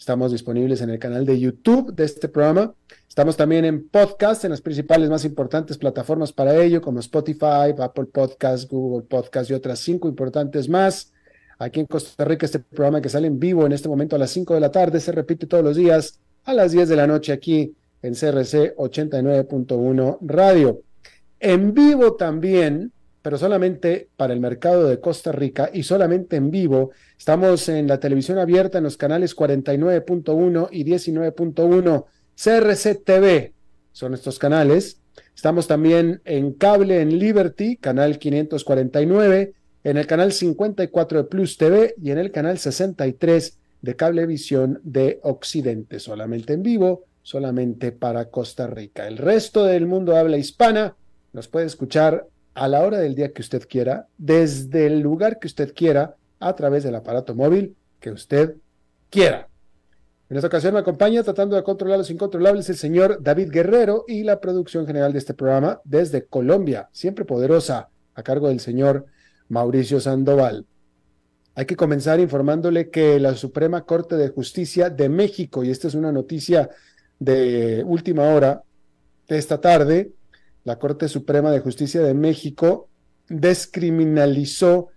Estamos disponibles en el canal de YouTube de este programa. Estamos también en podcast, en las principales más importantes plataformas para ello, como Spotify, Apple Podcast, Google Podcast y otras cinco importantes más. Aquí en Costa Rica, este programa que sale en vivo en este momento a las 5 de la tarde se repite todos los días a las 10 de la noche aquí en CRC 89.1 Radio. En vivo también, pero solamente para el mercado de Costa Rica y solamente en vivo. Estamos en la televisión abierta en los canales 49.1 y 19.1 CRC TV son estos canales. Estamos también en cable en Liberty, canal 549, en el canal 54 de Plus TV y en el canal 63 de Cablevisión de Occidente, solamente en vivo, solamente para Costa Rica. El resto del mundo habla hispana nos puede escuchar a la hora del día que usted quiera, desde el lugar que usted quiera, a través del aparato móvil que usted quiera. En esta ocasión me acompaña tratando de controlar los incontrolables el señor David Guerrero y la producción general de este programa desde Colombia, siempre poderosa, a cargo del señor Mauricio Sandoval. Hay que comenzar informándole que la Suprema Corte de Justicia de México, y esta es una noticia de última hora de esta tarde, la Corte Suprema de Justicia de México descriminalizó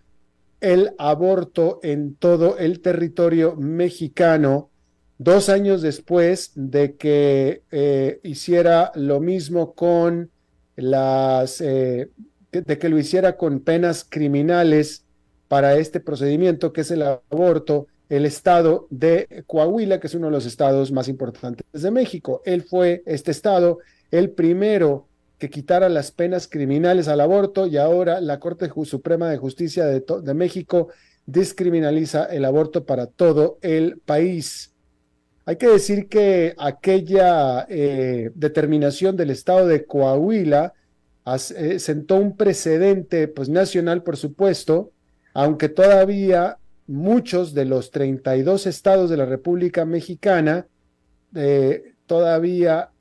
el aborto en todo el territorio mexicano dos años después de que eh, hiciera lo mismo con las, eh, de que lo hiciera con penas criminales para este procedimiento que es el aborto, el estado de Coahuila, que es uno de los estados más importantes de México. Él fue, este estado, el primero que quitara las penas criminales al aborto y ahora la Corte Suprema de Justicia de, México descriminaliza el aborto para todo el país. Hay que decir que aquella eh, determinación del Estado de Coahuila eh, sentó un precedente pues, nacional, por supuesto, aunque todavía muchos de los 32 estados de la República Mexicana eh, todavía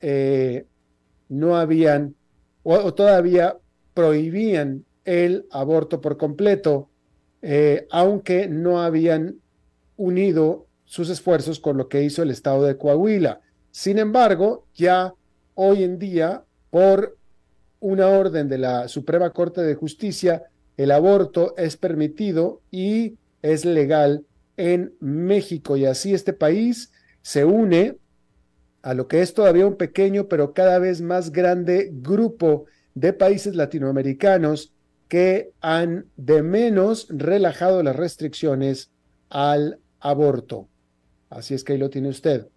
no habían o, todavía prohibían el aborto por completo, aunque no habían unido sus esfuerzos con lo que hizo el estado de Coahuila. Sin embargo, ya hoy en día, por una orden de la Suprema Corte de Justicia, el aborto es permitido y es legal en México. Y así este país se une a lo que es todavía un pequeño, pero cada vez más grande grupo de países latinoamericanos que han de menos relajado las restricciones al aborto. Así es que ahí lo tiene usted.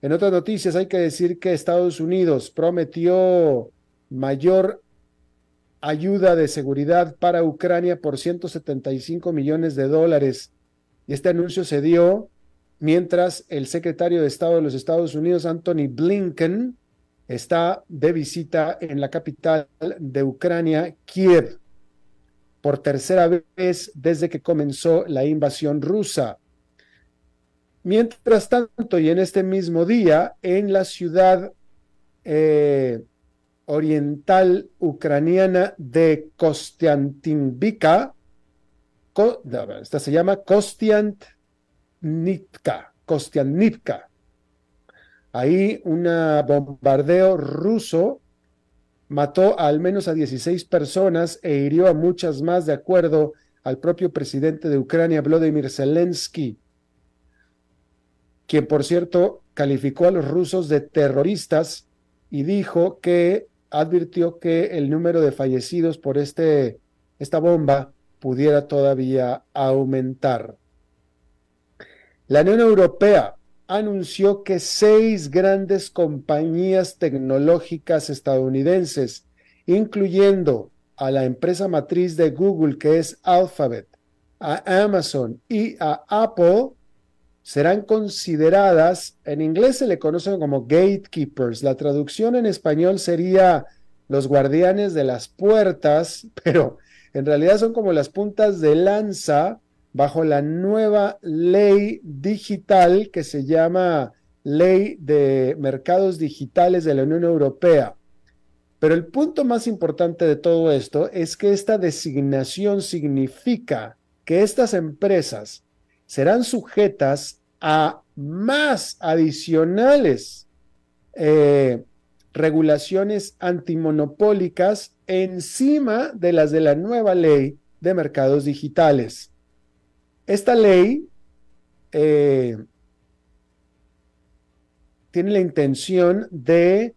En otras noticias hay que decir que Estados Unidos prometió mayor ayuda de seguridad para Ucrania por 175 millones de dólares. Y este anuncio se dio mientras el secretario de Estado de los Estados Unidos, Anthony Blinken, está de visita en la capital de Ucrania, Kiev, por tercera vez desde que comenzó la invasión rusa. Mientras tanto, y en este mismo día, en la ciudad eh, oriental ucraniana de Kostiantinvika, esta se llama Kostiantnivka. Ahí un bombardeo ruso mató al menos a 16 personas e hirió a muchas más, de acuerdo al propio presidente de Ucrania, Vladimir Zelensky, quien, por cierto, calificó a los rusos de terroristas y dijo que advirtió que el número de fallecidos por este, esta bomba pudiera todavía aumentar. La Unión Europea anunció que seis grandes compañías tecnológicas estadounidenses, incluyendo a la empresa matriz de Google, que es Alphabet, a Amazon y a Apple, serán consideradas, en inglés se le conocen como gatekeepers, la traducción en español sería los guardianes de las puertas, pero en realidad son como las puntas de lanza bajo la nueva ley digital que se llama Ley de Mercados Digitales de la Unión Europea. Pero el punto más importante de todo esto es que esta designación significa que estas empresas serán sujetas a más adicionales eh, regulaciones antimonopólicas encima de las de la nueva ley de mercados digitales. Esta ley eh, tiene la intención de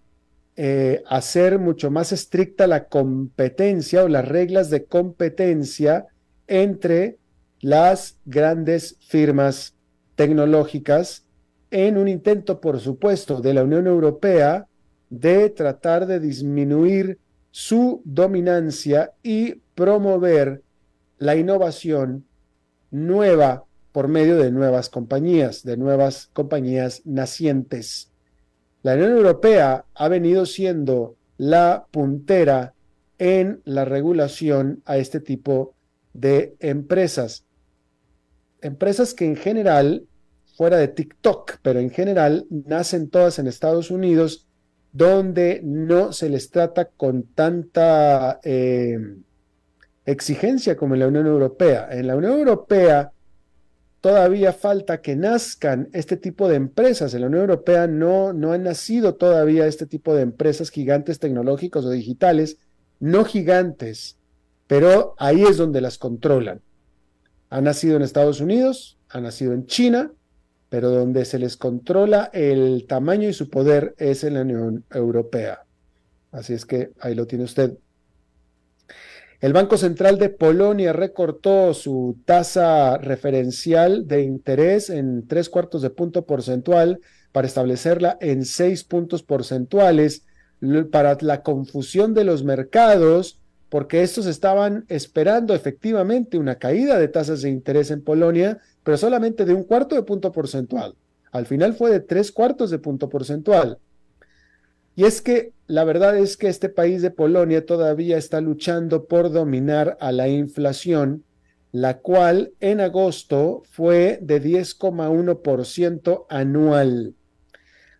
eh, hacer mucho más estricta la competencia o las reglas de competencia entre las grandes firmas tecnológicas en un intento, por supuesto, de la Unión Europea de tratar de disminuir su dominancia y promover la innovación nueva por medio de nuevas compañías, de nuevas compañías nacientes. La Unión Europea ha venido siendo la puntera en la regulación a este tipo de empresas. Empresas que en general, fuera de TikTok, pero en general nacen todas en Estados Unidos, donde no se les trata con tanta eh, exigencia como en la Unión Europea. En la Unión Europea todavía falta que nazcan este tipo de empresas. En la Unión Europea no, no han nacido todavía este tipo de empresas gigantes tecnológicos o digitales, no gigantes, pero ahí es donde las controlan. Han nacido en Estados Unidos, han nacido en China, pero donde se les controla el tamaño y su poder es en la Unión Europea. Así es que ahí lo tiene usted. El Banco Central de Polonia recortó su tasa referencial de interés en tres cuartos de punto porcentual para establecerla en seis puntos porcentuales para la confusión de los mercados, porque estos estaban esperando efectivamente una caída de tasas de interés en Polonia, pero solamente de un cuarto de punto porcentual. Al final fue de tres cuartos de punto porcentual. Y es que la verdad es que este país de Polonia todavía está luchando por dominar a la inflación, la cual en agosto fue de 10,1% anual.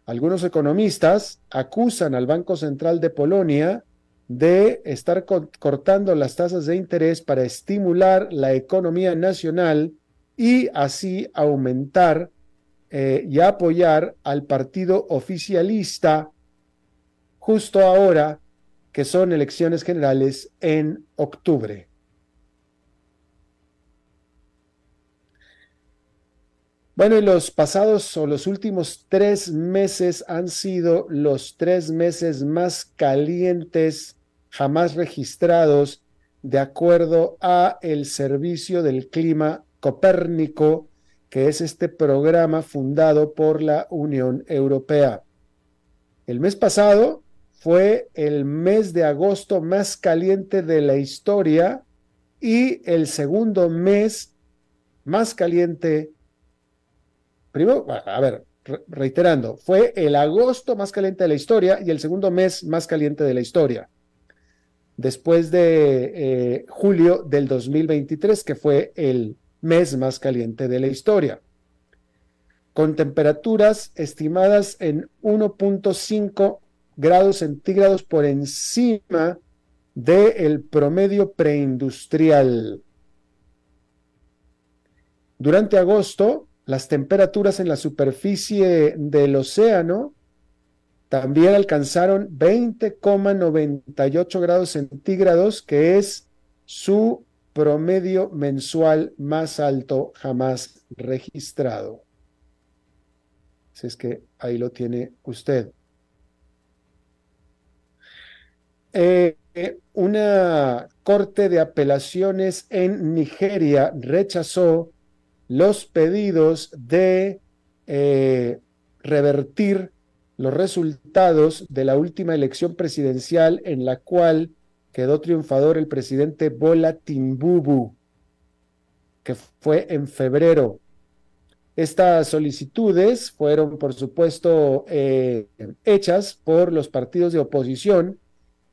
Algunos economistas acusan al Banco Central de Polonia de estar cortando las tasas de interés para estimular la economía nacional y así aumentar eh, y apoyar al partido oficialista justo ahora que son elecciones generales en octubre. Bueno, y los pasados o los últimos tres meses han sido los tres meses más calientes jamás registrados de acuerdo a el Servicio del Clima Copérnico, que es este programa fundado por la Unión Europea. El mes pasado fue el mes de agosto más caliente de la historia y el segundo mes más caliente. Primero, a ver, reiterando, fue el agosto más caliente de la historia y el segundo mes más caliente de la historia. Después de eh, julio del 2023, que fue el mes más caliente de la historia, con temperaturas estimadas en 1.5 grados centígrados por encima del promedio preindustrial. Durante agosto, las temperaturas en la superficie del océano también alcanzaron 20,98 grados centígrados, que es su promedio mensual más alto jamás registrado. Así es que ahí lo tiene usted. Eh, una corte de apelaciones en Nigeria rechazó los pedidos de eh, revertir los resultados de la última elección presidencial en la cual quedó triunfador el presidente Bola Timbubu, que fue en febrero. Estas solicitudes fueron, por supuesto, eh, hechas por los partidos de oposición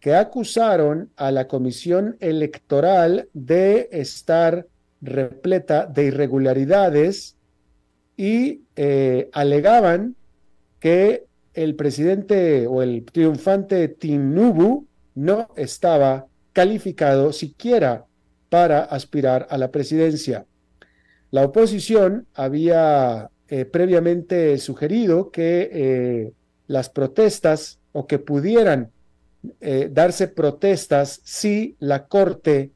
que acusaron a la comisión electoral de estar repleta de irregularidades y eh, alegaban que el presidente o el triunfante Tinubu no estaba calificado siquiera para aspirar a la presidencia. La oposición había eh, previamente sugerido que eh, las protestas o que pudieran eh, darse protestas si la Corte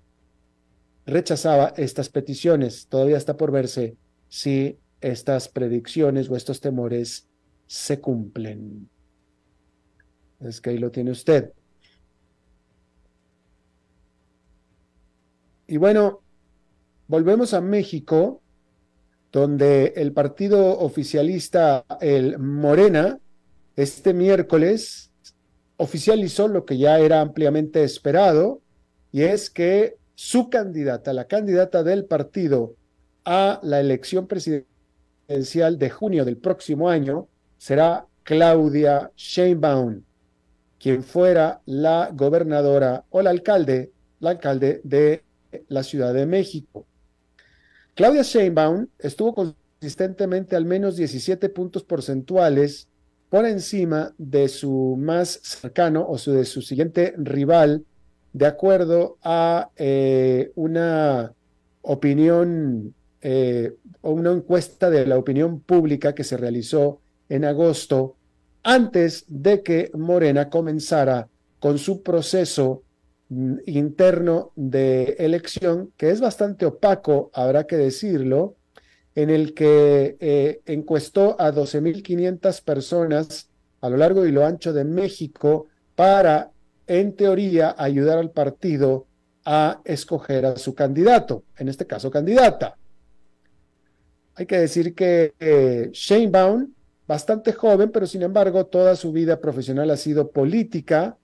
rechazaba estas peticiones. Todavía está por verse si estas predicciones o estos temores se cumplen. Es que ahí lo tiene usted. Y bueno, volvemos a México, donde el partido oficialista, el Morena, este miércoles oficializó lo que ya era ampliamente esperado, y es que su candidata, la candidata del partido a la elección presidencial de junio del próximo año, será Claudia Sheinbaum, quien fuera la gobernadora o la alcalde, la alcalde de la Ciudad de México. Claudia Sheinbaum estuvo consistentemente al menos 17 puntos porcentuales por encima de su más cercano o su, de su siguiente rival, de acuerdo a eh, una opinión eh, o una encuesta de la opinión pública que se realizó en agosto, antes de que Morena comenzara con su proceso mm, interno de elección, que es bastante opaco, habrá que decirlo, en el que eh, encuestó a 12.500 personas a lo largo y lo ancho de México para, en teoría, ayudar al partido a escoger a su candidato, en este caso candidata. Hay que decir que eh, Shane Baum bastante joven, pero sin embargo toda su vida profesional ha sido política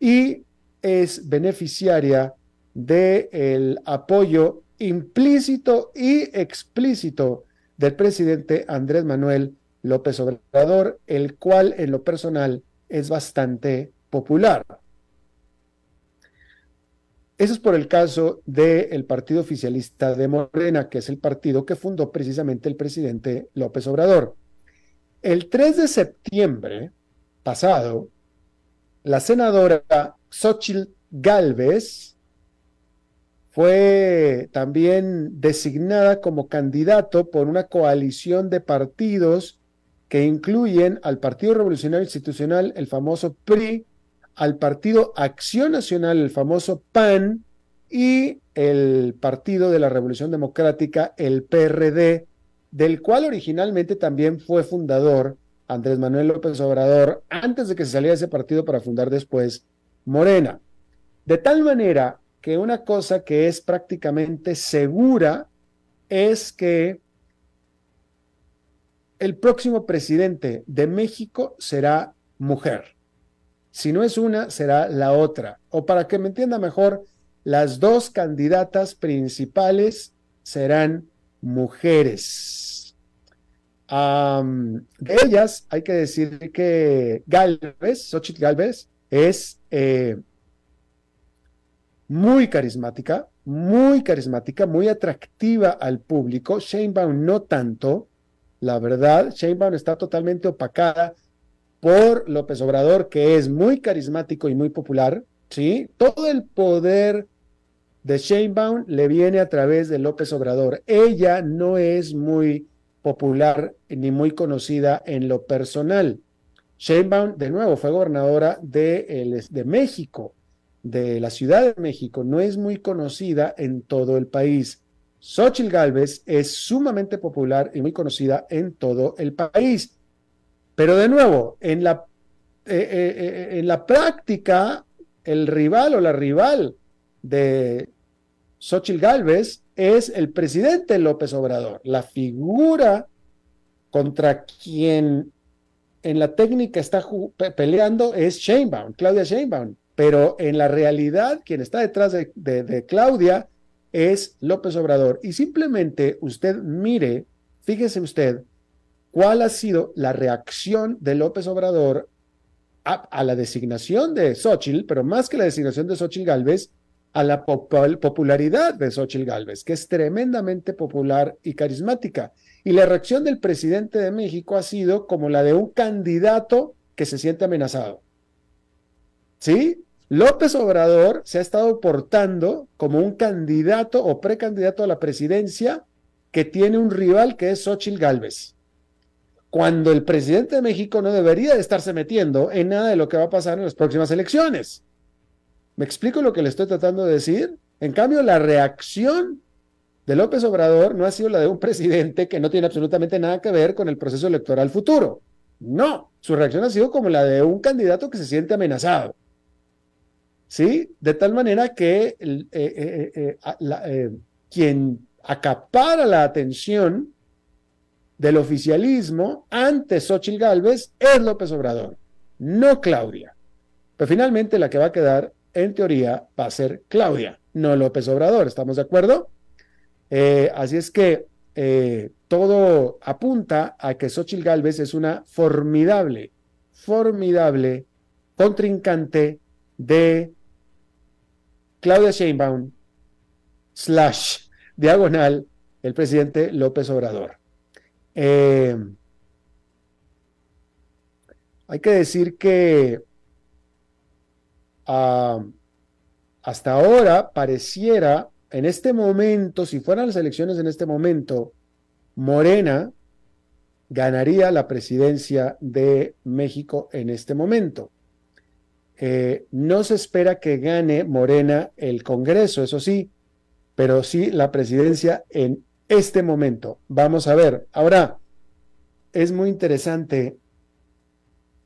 y es beneficiaria del apoyo implícito y explícito del presidente Andrés Manuel López Obrador, el cual en lo personal es bastante popular. Eso es por el caso del partido oficialista de Morena, que es el partido que fundó precisamente el presidente López Obrador. El 3 de septiembre pasado, la senadora Xochitl Galvez fue también designada como candidato por una coalición de partidos que incluyen al Partido Revolucionario Institucional, el famoso PRI, al Partido Acción Nacional, el famoso PAN, y el Partido de la Revolución Democrática, el PRD, del cual originalmente también fue fundador Andrés Manuel López Obrador, antes de que se saliera ese partido para fundar después Morena. De tal manera que una cosa que es prácticamente segura es que el próximo presidente de México será mujer. Si no es una, será la otra. O para que me entienda mejor, las dos candidatas principales serán mujeres. de ellas, hay que decir que Galvez, Xochitl Galvez, es eh, muy carismática, muy carismática, muy atractiva al público. Sheinbaum no tanto, la verdad. Sheinbaum está totalmente opacada por López Obrador, que es muy carismático y muy popular, ¿sí? Todo el poder de Sheinbaum le viene a través de López Obrador. Ella no es muy popular ni muy conocida en lo personal. Sheinbaum, de nuevo, fue gobernadora de, de México, de la Ciudad de México, no es muy conocida en todo el país. Xochitl Gálvez es sumamente popular y muy conocida en todo el país. Pero de nuevo, en la, eh, eh, eh, en la práctica, el rival o la rival de Xochitl Gálvez es el presidente López Obrador, la figura contra quien en la técnica está peleando es Sheinbaum, Claudia Sheinbaum, pero en la realidad quien está detrás de, Claudia es López Obrador. Y simplemente usted mire, fíjese usted, cuál ha sido la reacción de López Obrador a, la designación de Xochitl, pero más que la designación de Xochitl Gálvez, a la popularidad de Xochitl Gálvez, que es tremendamente popular y carismática. Y la reacción del presidente de México ha sido como la de un candidato que se siente amenazado. ¿Sí? López Obrador se ha estado portando como un candidato o precandidato a la presidencia que tiene un rival que es Xochitl Gálvez. Cuando el presidente de México no debería de estarse metiendo en nada de lo que va a pasar en las próximas elecciones. ¿Me explico lo que le estoy tratando de decir? En cambio, la reacción de López Obrador no ha sido la de un presidente que no tiene absolutamente nada que ver con el proceso electoral futuro. No, su reacción ha sido como la de un candidato que se siente amenazado. ¿Sí? De tal manera que eh, eh, eh, quien acapara la atención del oficialismo ante Xochitl Gálvez es López Obrador, no Claudia. Pero finalmente la que va a quedar en teoría va a ser Claudia, no López Obrador, ¿estamos de acuerdo? Así es que todo apunta a que Xochitl Gálvez es una formidable, formidable contrincante de Claudia Sheinbaum slash diagonal el presidente López Obrador. Eh, hay que decir que hasta ahora pareciera, en este momento, si fueran las elecciones en este momento, Morena ganaría la presidencia de México en este momento. Eh, no se espera que gane Morena el Congreso, eso sí, pero sí la presidencia en este momento. Vamos a ver. Ahora, es muy interesante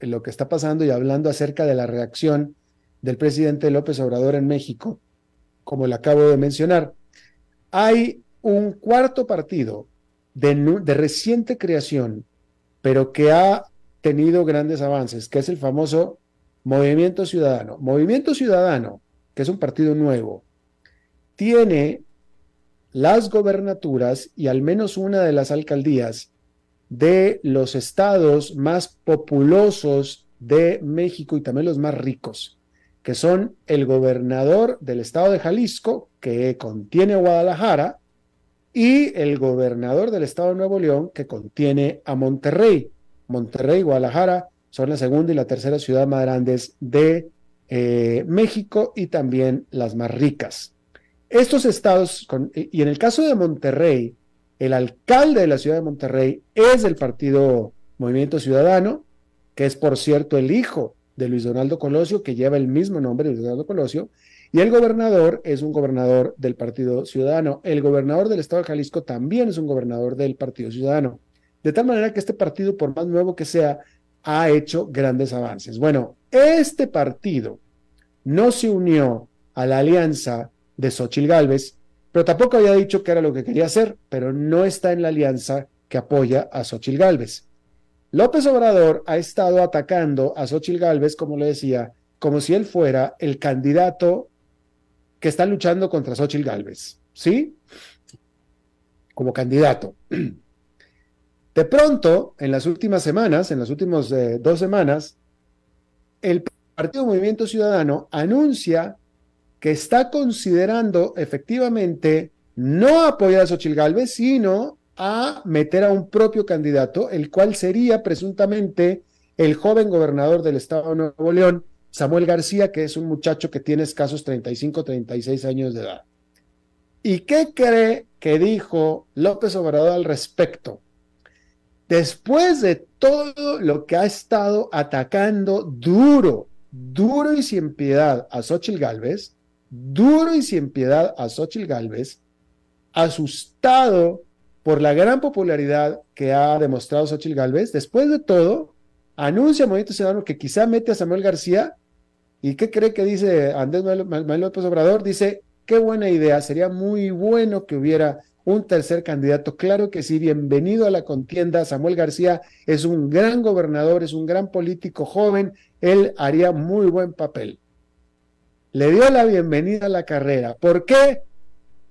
lo que está pasando y hablando acerca de la reacción del presidente López Obrador en México, como le acabo de mencionar. Hay un cuarto partido de, de reciente creación, pero que ha tenido grandes avances, que es el famoso Movimiento Ciudadano. Movimiento Ciudadano, que es un partido nuevo, tiene las gobernaturas y al menos una de las alcaldías de los estados más populosos de México y también los más ricos que son el gobernador del estado de Jalisco, que contiene Guadalajara, y el gobernador del estado de Nuevo León, que contiene a Monterrey. Monterrey Guadalajara son la segunda y la tercera ciudad más grandes de eh, México y también las más ricas. Estos estados, y en el caso de Monterrey, el alcalde de la ciudad de Monterrey es del partido Movimiento Ciudadano, que es por cierto el hijo de Luis Donaldo Colosio, que lleva el mismo nombre, Luis Donaldo Colosio, y el gobernador es un gobernador del Partido Ciudadano. El gobernador del Estado de Jalisco también es un gobernador del Partido Ciudadano. De tal manera que este partido, por más nuevo que sea, ha hecho grandes avances. Bueno, este partido no se unió a la alianza de Xochil Gálvez, pero tampoco había dicho que era lo que quería hacer, pero no está en la alianza que apoya a Xochil Gálvez. López Obrador ha estado atacando a Xochitl Gálvez, como le decía, como si él fuera el candidato que está luchando contra Xochitl Gálvez, ¿sí? Como candidato. De pronto, en las últimas semanas, en las últimas eh, dos semanas, el Partido Movimiento Ciudadano anuncia que está considerando efectivamente no apoyar a Xochitl Gálvez, sino a meter a un propio candidato, el cual sería presuntamente el joven gobernador del estado de Nuevo León, Samuel García, que es un muchacho que tiene escasos 35, 36 años de edad. ¿Y qué cree que dijo López Obrador al respecto? Después de todo lo que ha estado atacando duro, duro y sin piedad a Xochitl Galvez, duro y sin piedad a Xochitl Galvez, asustado por la gran popularidad que ha demostrado Xochitl Galvez, después de todo, anuncia Movimiento Ciudadano que quizá mete a Samuel García. ¿Y qué cree que dice Andrés Manuel López Obrador? Dice, qué buena idea, sería muy bueno que hubiera un tercer candidato. Claro que sí, bienvenido a la contienda. Samuel García es un gran gobernador, es un gran político joven, él haría muy buen papel. Le dio la bienvenida a la carrera. ¿Por qué?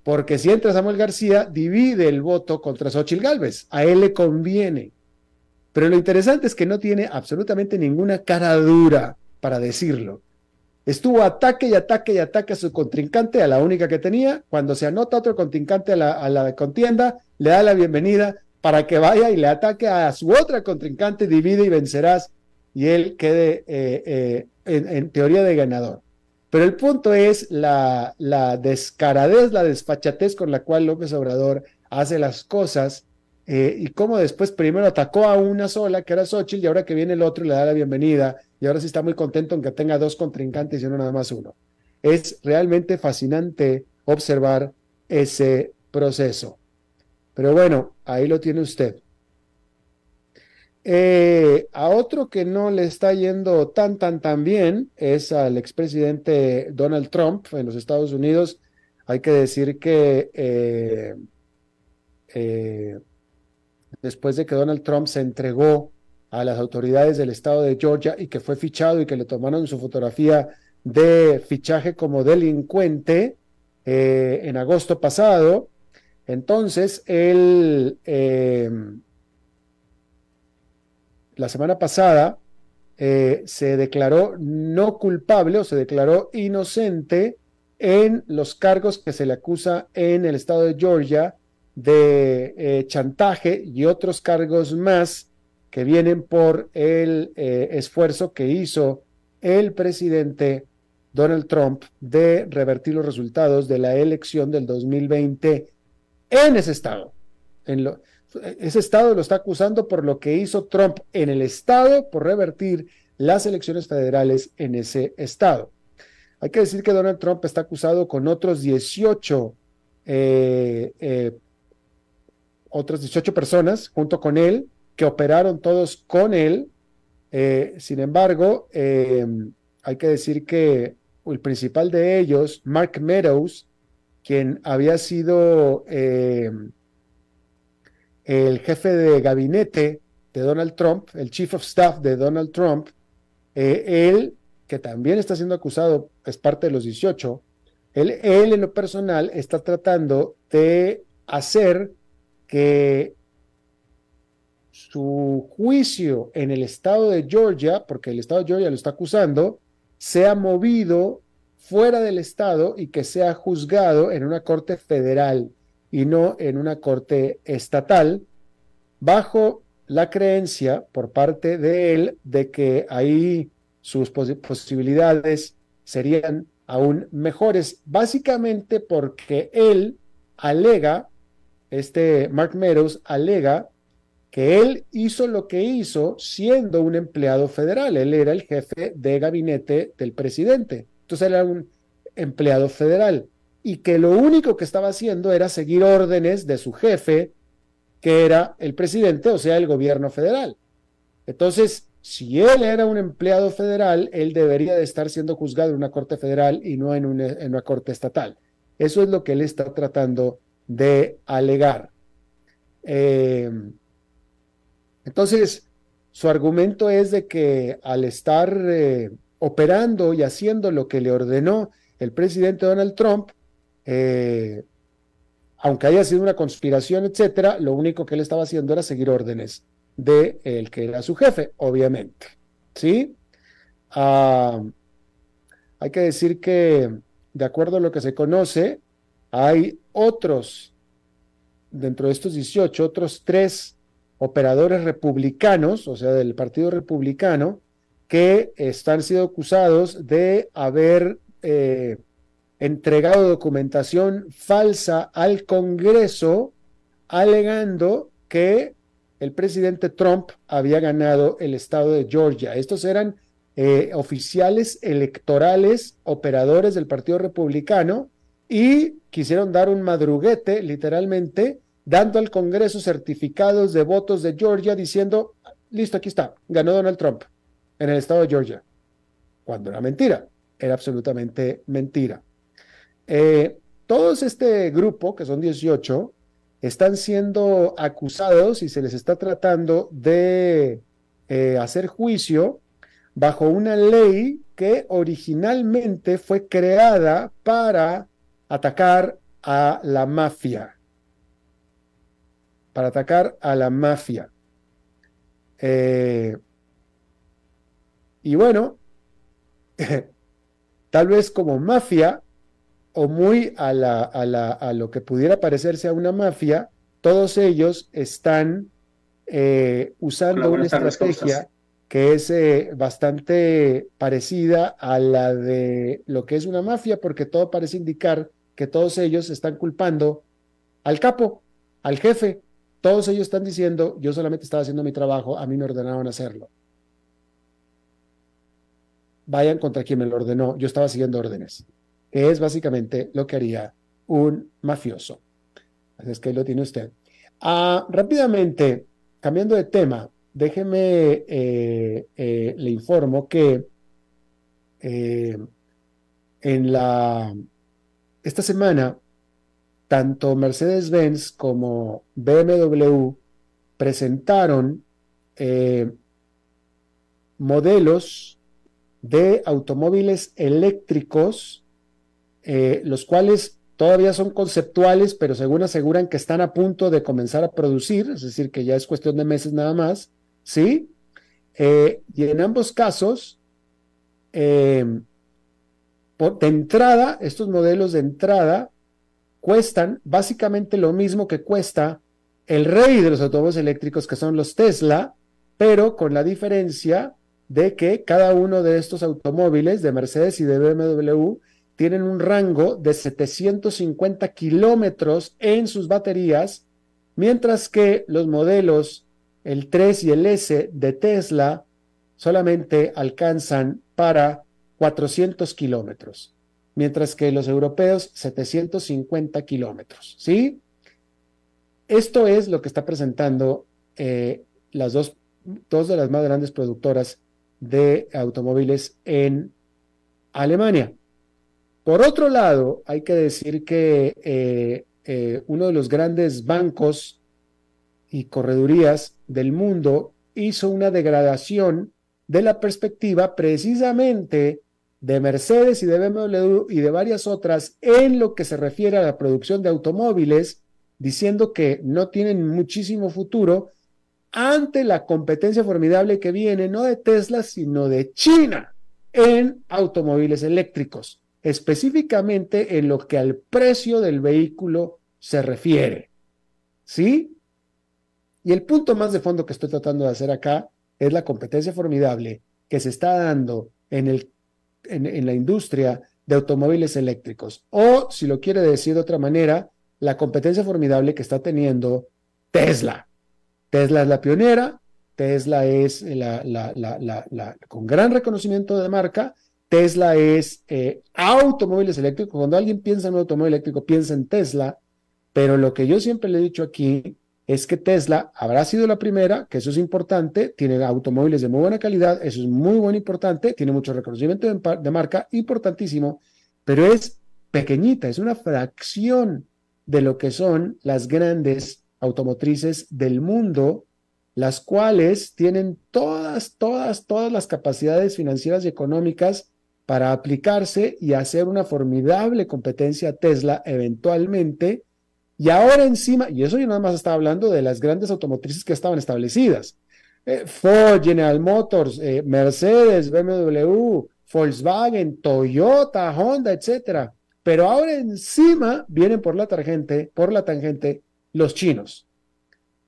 Porque si entra Samuel García, divide el voto contra Xochitl Gálvez. A él le conviene. Pero lo interesante es que no tiene absolutamente ninguna cara dura para decirlo. Estuvo ataque y ataque y ataque a su contrincante, a la única que tenía. Cuando se anota otro contrincante a la, contienda, le da la bienvenida para que vaya y le ataque a su otra contrincante, divide y vencerás, y él quede eh, eh, en, teoría de ganador. Pero el punto es la, la descaradez, la desfachatez con la cual López Obrador hace las cosas eh, y cómo después primero atacó a una sola, que era Xochitl, y ahora que viene el otro le da la bienvenida, y ahora sí está muy contento en que tenga dos contrincantes y no nada más uno. Es realmente fascinante observar ese proceso. Pero bueno, ahí lo tiene usted. Eh, a otro que no le está yendo tan, tan, tan bien es al expresidente Donald Trump en los Estados Unidos. Hay que decir que eh, después de que Donald Trump se entregó a las autoridades del estado de Georgia y que fue fichado y que le tomaron su fotografía de fichaje como delincuente eh, en agosto pasado. Entonces, él, eh, la semana pasada, eh, se declaró no culpable o se declaró inocente en los cargos que se le acusa en el estado de Georgia de eh, chantaje y otros cargos más que vienen por el eh, esfuerzo que hizo el presidente Donald Trump de revertir los resultados de la elección del 2020 en ese estado. En ese estado lo está acusando por lo que hizo Trump en el estado, por revertir las elecciones federales en ese estado. Hay que decir que Donald Trump está acusado con otros 18 eh, otras 18 personas junto con él, que operaron todos con él. Eh, sin embargo, eh, hay que decir que el principal de ellos, Mark Meadows, quien había sido eh, el jefe de gabinete de Donald Trump, el chief of staff de Donald Trump, él, que también está siendo acusado, es parte de los 18, él, él en lo personal está tratando de hacer que su juicio en el estado de Georgia, porque el estado de Georgia lo está acusando, sea movido fuera del estado y que sea juzgado en una corte federal y no en una corte estatal, bajo la creencia por parte de él de que ahí sus posibilidades serían aún mejores, básicamente porque él alega este Mark Meadows alega que él hizo lo que hizo siendo un empleado federal. Él era el jefe de gabinete del presidente. Entonces él era un empleado federal y que lo único que estaba haciendo era seguir órdenes de su jefe, que era el presidente, o sea, el gobierno federal. Entonces, si él era un empleado federal, él debería de estar siendo juzgado en una corte federal y no en una, en una corte estatal. Eso es lo que él está tratando de alegar. Eh, entonces, su argumento es de que al estar eh, operando y haciendo lo que le ordenó el presidente Donald Trump, eh, aunque haya sido una conspiración, etcétera, lo único que él estaba haciendo era seguir órdenes de el que era su jefe, obviamente. ¿Sí? Ah, hay que decir que, de acuerdo a lo que se conoce, hay otros, dentro de estos 18, otros tres operadores republicanos, o sea, del Partido Republicano, que están siendo acusados de haber eh, entregado documentación falsa al Congreso alegando que el presidente Trump había ganado el estado de Georgia. Estos eran eh, oficiales electorales, operadores del Partido Republicano, y quisieron dar un madruguete, literalmente, dando al Congreso certificados de votos de Georgia diciendo, listo, aquí está, ganó Donald Trump en el estado de Georgia, cuando era mentira, era absolutamente mentira. Eh, todos este grupo, que son 18, están siendo acusados y se les está tratando de eh, hacer juicio bajo una ley que originalmente fue creada para atacar a la mafia. Para atacar a la mafia. Eh, y bueno, tal vez como mafia, o muy a, la, a, la, a lo que pudiera parecerse a una mafia, todos ellos están eh, usando una estrategia que es eh, bastante parecida a la de lo que es una mafia, porque todo parece indicar que todos ellos están culpando al capo, al jefe. Todos ellos están diciendo, yo solamente estaba haciendo mi trabajo, a mí me ordenaron hacerlo. Vayan contra quien me lo ordenó, yo estaba siguiendo órdenes que es básicamente lo que haría un mafioso. Así es que ahí lo tiene usted. Ah, rápidamente, cambiando de tema, déjeme, eh, eh, le informo que eh, en la, esta semana, tanto Mercedes-Benz como BMW presentaron modelos de automóviles eléctricos eh, los cuales todavía son conceptuales, pero según aseguran que están a punto de comenzar a producir, es decir, que ya es cuestión de meses nada más, ¿sí? Eh, y en ambos casos, de entrada, estos modelos de entrada cuestan básicamente lo mismo que cuesta el rey de los automóviles eléctricos, que son los Tesla, pero con la diferencia de que cada uno de estos automóviles de Mercedes y de BMW tienen un rango de 750 kilómetros en sus baterías, mientras que los modelos, el 3 y el S de Tesla, solamente alcanzan para 400 kilómetros, mientras que los europeos 750 kilómetros. ¿Sí? Esto es lo que está presentando eh, las dos, dos de las más grandes productoras de automóviles en Alemania. Por otro lado, hay que decir que eh, eh, uno de los grandes bancos y corredurías del mundo hizo una degradación de la perspectiva precisamente de Mercedes y de BMW y de varias otras en lo que se refiere a la producción de automóviles, diciendo que no tienen muchísimo futuro ante la competencia formidable que viene no de Tesla, sino de China en automóviles eléctricos específicamente en lo que al precio del vehículo se refiere. ¿Sí? Y el punto más de fondo que estoy tratando de hacer acá es la competencia formidable que se está dando en, el, en, la industria de automóviles eléctricos. O, si lo quiere decir de otra manera, la competencia formidable que está teniendo Tesla. Tesla es la pionera, Tesla es la, la, con gran reconocimiento de marca Tesla es eh, automóviles eléctricos. Cuando alguien piensa en un automóvil eléctrico, piensa en Tesla. Pero lo que yo siempre le he dicho aquí es que Tesla habrá sido la primera, que eso es importante, tiene automóviles de muy buena calidad, eso es muy bueno, importante, tiene mucho reconocimiento de, de marca, importantísimo, pero es pequeñita, es una fracción de lo que son las grandes automotrices del mundo, las cuales tienen todas, todas, todas las capacidades financieras y económicas para aplicarse y hacer una formidable competencia a Tesla eventualmente. Y ahora encima, y eso yo nada más estaba hablando de las grandes automotrices que estaban establecidas. Eh, Ford, General Motors, eh, Mercedes, BMW, Volkswagen, Toyota, Honda, etcétera. Pero ahora encima vienen por la tangente, por la tangente, los chinos.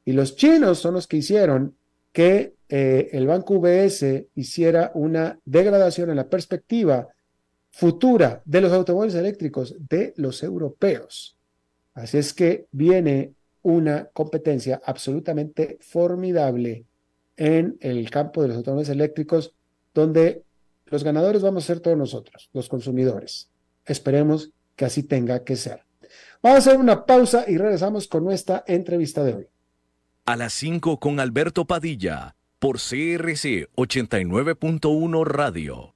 Y los chinos son los que hicieron que eh, el banco UBS hiciera una degradación en la perspectiva futura de los automóviles eléctricos de los europeos. Así es que viene una competencia absolutamente formidable en el campo de los automóviles eléctricos, donde los ganadores vamos a ser todos nosotros, los consumidores. Esperemos que así tenga que ser. Vamos a hacer una pausa y regresamos con nuestra entrevista de hoy. A las 5 con Alberto Padilla, por CRC 89.1 Radio.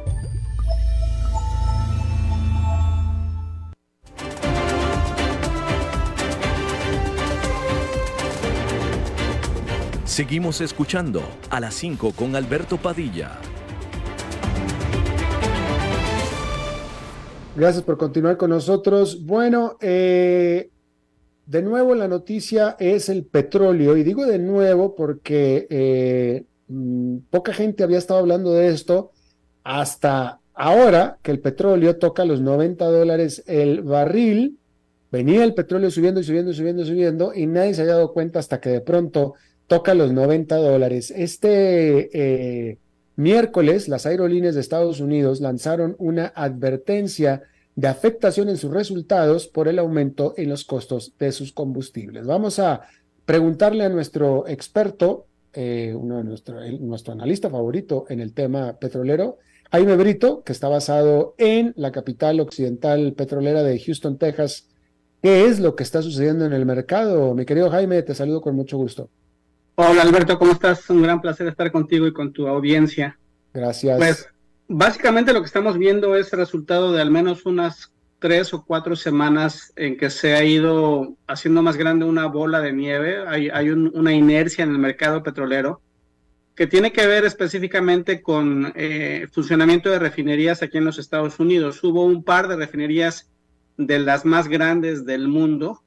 Seguimos escuchando a las 5 con Alberto Padilla. Gracias por continuar con nosotros. Bueno, eh, de nuevo la noticia es el petróleo y digo de nuevo porque eh, mm, poca gente había estado hablando de esto hasta ahora que el petróleo toca los 90 dólares el barril. Venía el petróleo subiendo y subiendo y subiendo y subiendo y nadie se había dado cuenta hasta que de pronto toca los 90 dólares. Este eh, miércoles, las aerolíneas de Estados Unidos lanzaron una advertencia de afectación en sus resultados por el aumento en los costos de sus combustibles. Vamos a preguntarle a nuestro experto, eh, uno de nuestro, nuestro analista favorito en el tema petrolero, Jaime Brito, que está basado en la capital occidental petrolera de Houston, Texas. ¿Qué es lo que está sucediendo en el mercado? Mi querido Jaime, te saludo con mucho gusto. Hola Alberto, ¿cómo estás? Un gran placer estar contigo y con tu audiencia. Gracias. Pues básicamente lo que estamos viendo es el resultado de al menos unas tres o cuatro semanas en que se ha ido haciendo más grande una bola de nieve. Hay, hay una inercia en el mercado petrolero que tiene que ver específicamente con eh, funcionamiento de refinerías aquí en los Estados Unidos. Hubo un par de refinerías de las más grandes del mundo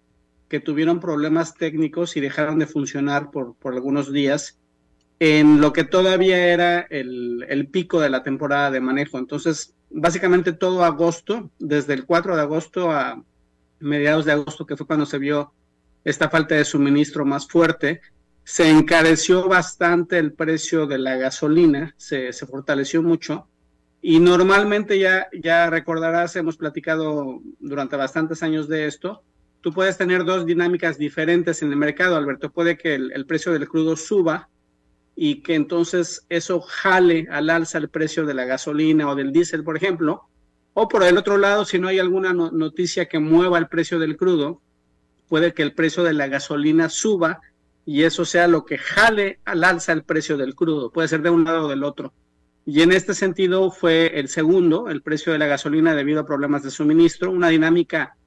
que tuvieron problemas técnicos y dejaron de funcionar por, por algunos días en lo que todavía era el, el, pico de la temporada de manejo. Entonces, básicamente todo agosto, desde el 4 de agosto a mediados de agosto, que fue cuando se vio esta falta de suministro más fuerte, se encareció bastante el precio de la gasolina, se, se fortaleció mucho. Y normalmente ya, ya recordarás, hemos platicado durante bastantes años de esto, tú puedes tener dos dinámicas diferentes en el mercado, Alberto. Puede que el, precio del crudo suba y que entonces eso jale al alza el precio de la gasolina o del diésel, por ejemplo. O por el otro lado, si no hay alguna noticia que mueva el precio del crudo, puede que el precio de la gasolina suba y eso sea lo que jale al alza el precio del crudo. Puede ser de un lado o del otro. Y en este sentido fue el segundo, el precio de la gasolina debido a problemas de suministro, una dinámica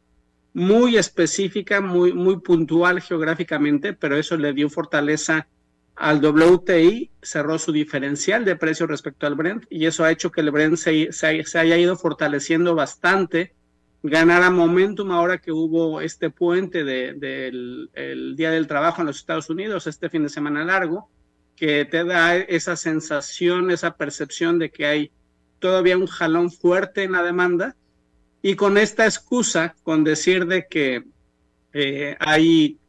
muy específica, muy, muy puntual geográficamente, pero eso le dio fortaleza al WTI, cerró su diferencial de precio respecto al Brent y eso ha hecho que el Brent se, se, haya ido fortaleciendo bastante, ganara momentum ahora que hubo este puente del de, Día del Trabajo en los Estados Unidos, este fin de semana largo, que te da esa sensación, esa percepción de que hay todavía un jalón fuerte en la demanda y con esta excusa, con decir de que eh, hay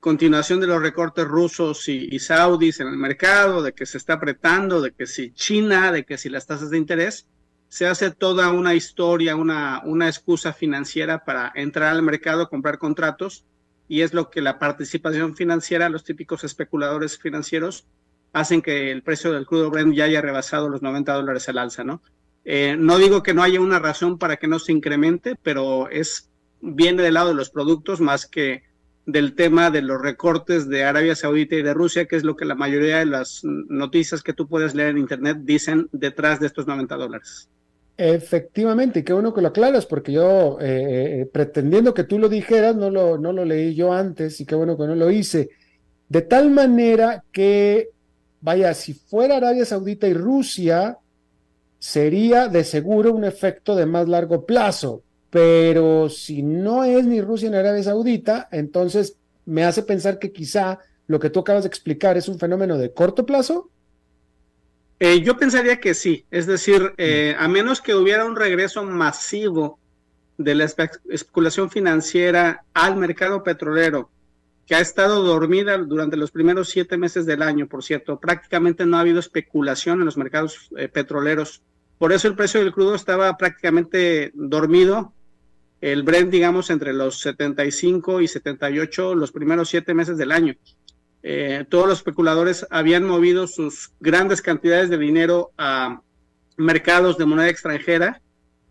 continuación de los recortes rusos y, saudis en el mercado, de que se está apretando, de que si China, de que si las tasas de interés, se hace toda una historia, una, una excusa financiera para entrar al mercado, comprar contratos, y es lo que la participación financiera, los típicos especuladores financieros, hacen que el precio del crudo Brent ya haya rebasado los 90 dólares al alza, ¿no? Eh, no digo que no haya una razón para que no se incremente, pero es viene del lado de los productos más que del tema de los recortes de Arabia Saudita y de Rusia, que es lo que la mayoría de las noticias que tú puedes leer en Internet dicen detrás de estos 90 dólares. Efectivamente, y qué bueno que lo aclaras, porque yo, eh, eh, pretendiendo que tú lo dijeras, no lo, no lo leí yo antes, y qué bueno que no lo hice. De tal manera que, vaya, si fuera Arabia Saudita y Rusia, sería de seguro un efecto de más largo plazo, pero si no es ni Rusia ni Arabia Saudita, entonces me hace pensar que quizá lo que tú acabas de explicar es un fenómeno de corto plazo. Eh, yo pensaría que sí, es decir, eh, a menos que hubiera un regreso masivo de la especulación financiera al mercado petrolero, que ha estado dormida durante los primeros siete meses del año, por cierto, prácticamente no ha habido especulación en los mercados eh, petroleros. Por eso el precio del crudo estaba prácticamente dormido el Brent, digamos, entre los 75 y 78 los primeros siete meses del año. Eh, todos los especuladores habían movido sus grandes cantidades de dinero a mercados de moneda extranjera,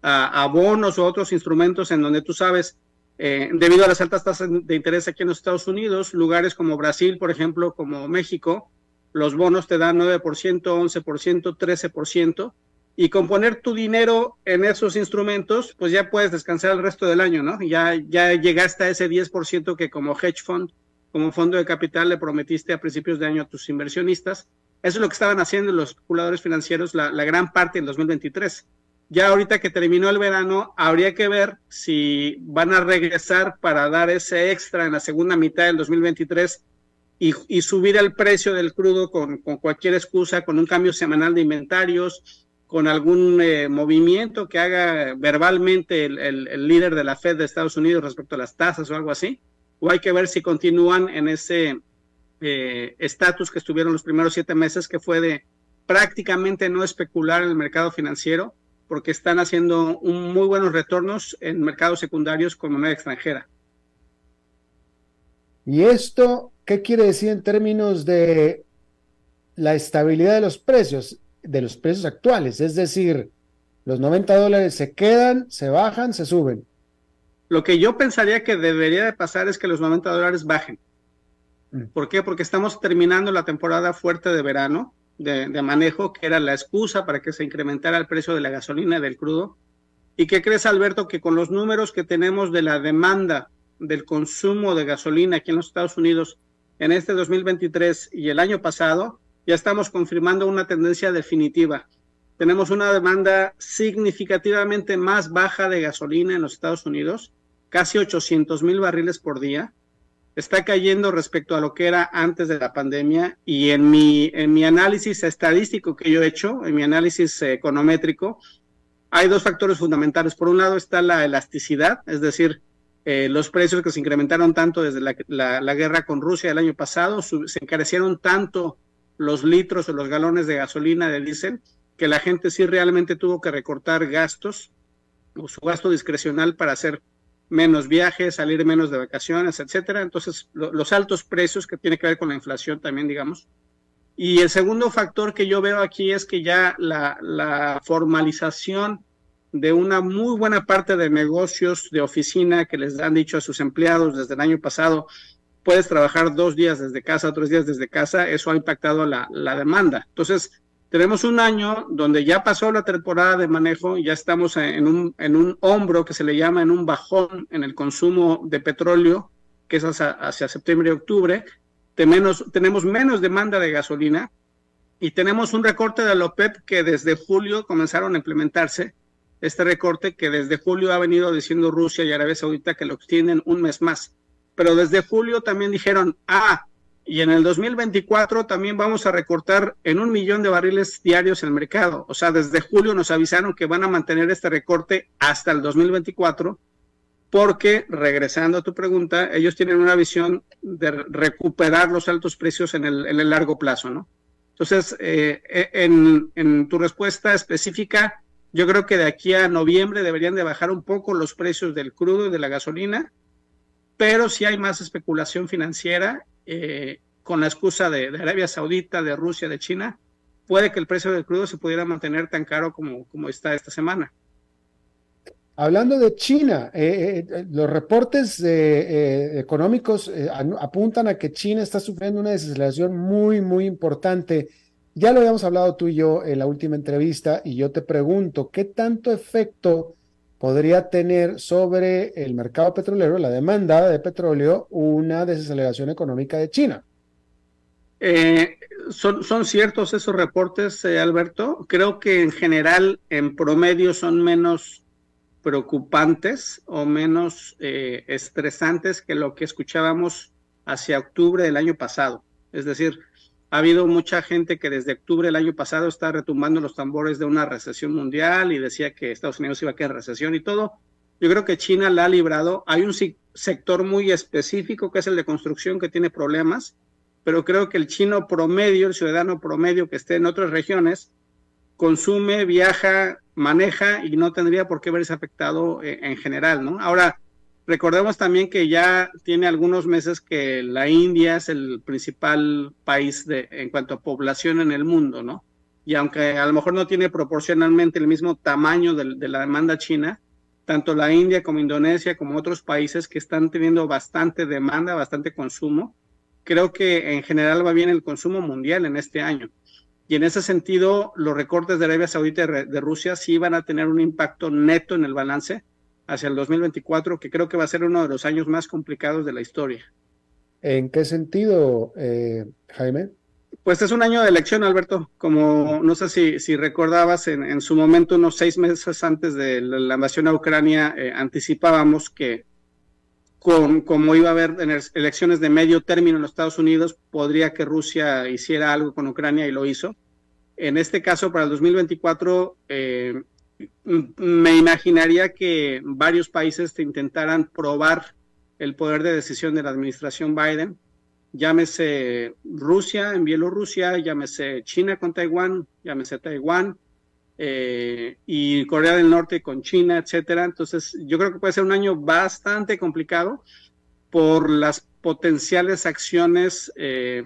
a, bonos o otros instrumentos en donde tú sabes, eh, debido a las altas tasas de interés aquí en los Estados Unidos, lugares como Brasil, por ejemplo, como México, los bonos te dan 9%, 11%, 13%, y con poner tu dinero en esos instrumentos, pues ya puedes descansar el resto del año, ¿no? Ya, ya llegaste a ese 10% que como hedge fund, como fondo de capital le prometiste a principios de año a tus inversionistas. Eso es lo que estaban haciendo los especuladores financieros la, gran parte en 2023. Ya ahorita que terminó el verano, habría que ver si van a regresar para dar ese extra en la segunda mitad del 2023 y, y subir el precio del crudo con cualquier excusa, con un cambio semanal de inventarios, con algún eh, movimiento que haga verbalmente el, líder de la Fed de Estados Unidos respecto a las tasas o algo así, o hay que ver si continúan en ese eh, estatus que estuvieron los primeros siete meses, que fue de prácticamente no especular en el mercado financiero, porque están haciendo un muy buenos retornos en mercados secundarios con moneda extranjera. ¿Y esto qué quiere decir en términos de la estabilidad de los precios? De los precios actuales, es decir, los 90 dólares se quedan, se bajan, se suben. Lo que yo pensaría que debería de pasar es que los 90 dólares bajen. Mm. ¿Por qué? Porque estamos terminando la temporada fuerte de verano de, de, manejo, que era la excusa para que se incrementara el precio de la gasolina y del crudo. ¿Y qué crees, Alberto? Que con los números que tenemos de la demanda del consumo de gasolina aquí en los Estados Unidos en este 2023 y el año pasado, ya estamos confirmando una tendencia definitiva. Tenemos una demanda significativamente más baja de gasolina en los Estados Unidos, casi 800 mil barriles por día. Está cayendo respecto a lo que era antes de la pandemia y en mi, en mi análisis estadístico que yo he hecho, en mi análisis econométrico, hay dos factores fundamentales. Por un lado está la elasticidad, es decir, eh, los precios que se incrementaron tanto desde la, la, guerra con Rusia el año pasado, se encarecieron tanto los litros o los galones de gasolina de diésel, que la gente sí realmente tuvo que recortar gastos o su gasto discrecional para hacer menos viajes, salir menos de vacaciones, etcétera. Entonces, los altos precios que tiene que ver con la inflación también, digamos. Y el segundo factor que yo veo aquí es que ya la, la formalización de una muy buena parte de negocios de oficina que les han dicho a sus empleados desde el año pasado, puedes trabajar dos días desde casa, tres días desde casa, eso ha impactado la, la demanda. Entonces, tenemos un año donde ya pasó la temporada de manejo, ya estamos en un, en un hombro que se le llama en un bajón en el consumo de petróleo, que es hacia, septiembre y octubre. Tenemos, tenemos menos demanda de gasolina y tenemos un recorte de la OPEP que desde julio comenzaron a implementarse. Este recorte que desde julio ha venido diciendo Rusia y Arabia Saudita que lo extienden un mes más pero desde julio también dijeron, ah, y en el 2024 también vamos a recortar en un millón de barriles diarios el mercado. O sea, desde julio nos avisaron que van a mantener este recorte hasta el 2024, porque, regresando a tu pregunta, ellos tienen una visión de recuperar los altos precios en el, en el largo plazo, ¿no? Entonces, eh, e, en, en tu respuesta específica, yo creo que de aquí a noviembre deberían de bajar un poco los precios del crudo y de la gasolina pero si hay más especulación financiera eh, con la excusa de, Arabia Saudita, de Rusia, de China, puede que el precio del crudo se pudiera mantener tan caro como, como está esta semana. Hablando de China, eh, eh, los reportes económicos apuntan a que China está sufriendo una desaceleración muy, muy importante. Ya lo habíamos hablado tú y yo en la última entrevista y yo te pregunto, ¿qué tanto efecto podría tener sobre el mercado petrolero, la demanda de petróleo, una desaceleración económica de China? Eh, son, ciertos esos reportes, eh, Alberto. Creo que en general, en promedio, son menos preocupantes o menos eh, estresantes que lo que escuchábamos hacia octubre del año pasado. Es decir, ha habido mucha gente que desde octubre del año pasado está retumbando los tambores de una recesión mundial y decía que Estados Unidos iba a quedar en recesión y todo. Yo creo que China la ha librado. Hay un sector muy específico que es el de construcción que tiene problemas pero creo que el chino promedio, el ciudadano promedio que esté en otras regiones, consume, viaja, maneja y no tendría por qué verse afectado eh, en general, ¿no? Ahora, recordemos también que ya tiene algunos meses que la India es el principal país en cuanto a población en el mundo, ¿no? Y aunque a lo mejor no tiene proporcionalmente el mismo tamaño de, de la demanda china, tanto la India como Indonesia, como otros países que están teniendo bastante demanda, bastante consumo, creo que en general va bien el consumo mundial en este año. Y en ese sentido, los recortes de Arabia Saudita y de Rusia sí van a tener un impacto neto en el balance hacia el 2024, que creo que va a ser uno de los años más complicados de la historia. ¿En qué sentido, eh, Jaime? Pues es un año de elección, Alberto. Como no sé si, si recordabas, en, su momento, unos seis meses antes de la invasión a Ucrania, eh, anticipábamos que con, como iba a haber elecciones de medio término en los Estados Unidos, podría que Rusia hiciera algo con Ucrania y lo hizo. En este caso, para el 2024, eh, me imaginaría que varios países intentaran probar el poder de decisión de la administración Biden, llámese Rusia en Bielorrusia, llámese China con Taiwán, llámese Taiwán, eh, y Corea del Norte con China, etcétera. Entonces, yo creo que puede ser un año bastante complicado por las potenciales acciones eh,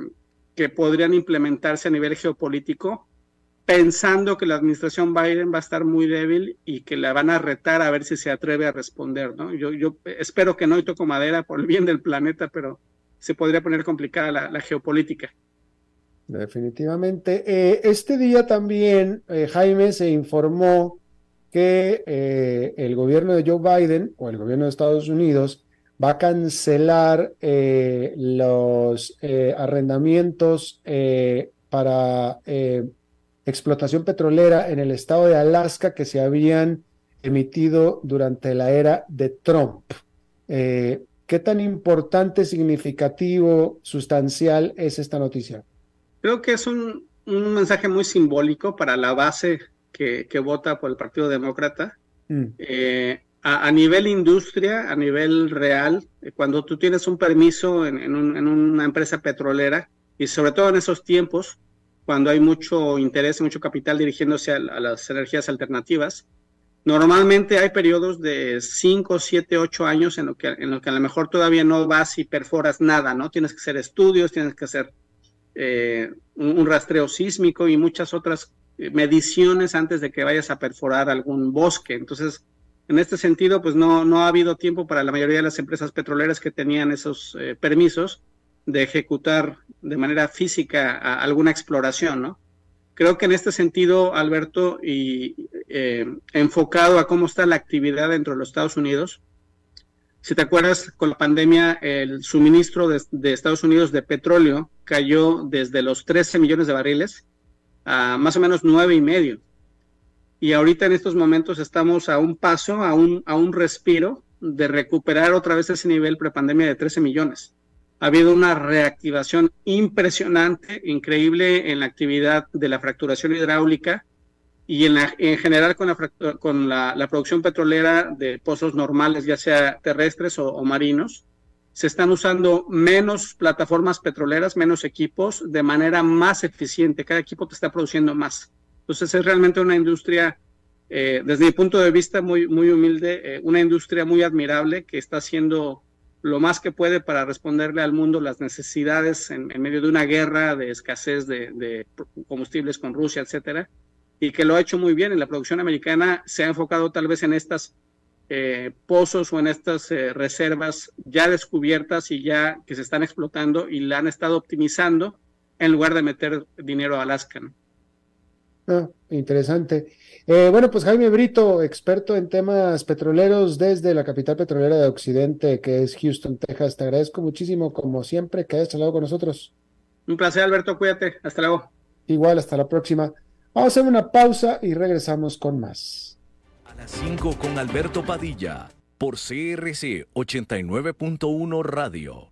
que podrían implementarse a nivel geopolítico, pensando que la administración Biden va a estar muy débil y que la van a retar a ver si se atreve a responder. ¿no? Yo, espero que no y toco madera por el bien del planeta, pero se podría poner complicada la geopolítica. Definitivamente. Eh, este día también, eh, Jaime, se informó que eh, el gobierno de Joe Biden o el gobierno de Estados Unidos va a cancelar los arrendamientos para explotación petrolera en el estado de Alaska que se habían emitido durante la era de Trump. ¿Qué tan importante, significativo, sustancial es esta noticia? Creo que es un, mensaje muy simbólico para la base que, vota por el Partido Demócrata. Mm. Eh, a, nivel industria, a nivel real, eh, cuando tú tienes un permiso en, una empresa petrolera, y sobre todo en esos tiempos, cuando hay mucho interés, mucho capital dirigiéndose a, las energías alternativas, normalmente hay periodos de 5, 7, 8 años en lo, que, lo que a lo mejor todavía no vas y perforas nada, ¿no? Tienes que hacer estudios, tienes que hacer eh, un, rastreo sísmico y muchas otras eh, mediciones antes de que vayas a perforar algún bosque. Entonces, en este sentido, pues no, no ha habido tiempo para la mayoría de las empresas petroleras que tenían esos eh, permisos de ejecutar de manera física alguna exploración, ¿no? Creo que en este sentido, Alberto, y enfocado a cómo está la actividad dentro de los Estados Unidos, si te acuerdas, con la pandemia, el suministro de, Estados Unidos de petróleo cayó desde los 13 millones de barriles a más o menos nueve y medio. Y ahorita en estos momentos estamos a un paso, a un, a un respiro de recuperar otra vez ese nivel prepandemia de 13 millones. Ha habido una reactivación impresionante, increíble en la actividad de la fracturación hidráulica y en, en general con, la, con la, producción petrolera de pozos normales, ya sea terrestres o, marinos, se están usando menos plataformas petroleras, menos equipos, de manera más eficiente. Cada equipo te está produciendo más. Entonces es realmente una industria, eh, desde mi punto de vista muy, muy humilde, eh, una industria muy admirable que está haciendo lo más que puede para responderle al mundo las necesidades en, medio de una guerra de escasez de, combustibles con Rusia, etcétera y que lo ha hecho muy bien. En la producción americana se ha enfocado tal vez en estas eh, pozos o en estas eh, reservas ya descubiertas y ya que se están explotando y la han estado optimizando en lugar de meter dinero a Alaska. Ah, interesante. Eh, bueno, pues Jaime Brito, experto en temas petroleros desde la capital petrolera de Occidente, que es Houston, Texas. Te agradezco muchísimo, como siempre, que hayas hablado con nosotros. Un placer, Alberto. Cuídate. Hasta luego. Igual, hasta la próxima. Vamos a hacer una pausa y regresamos con más. A las 5 con Alberto Padilla, por CRC 89.1 Radio.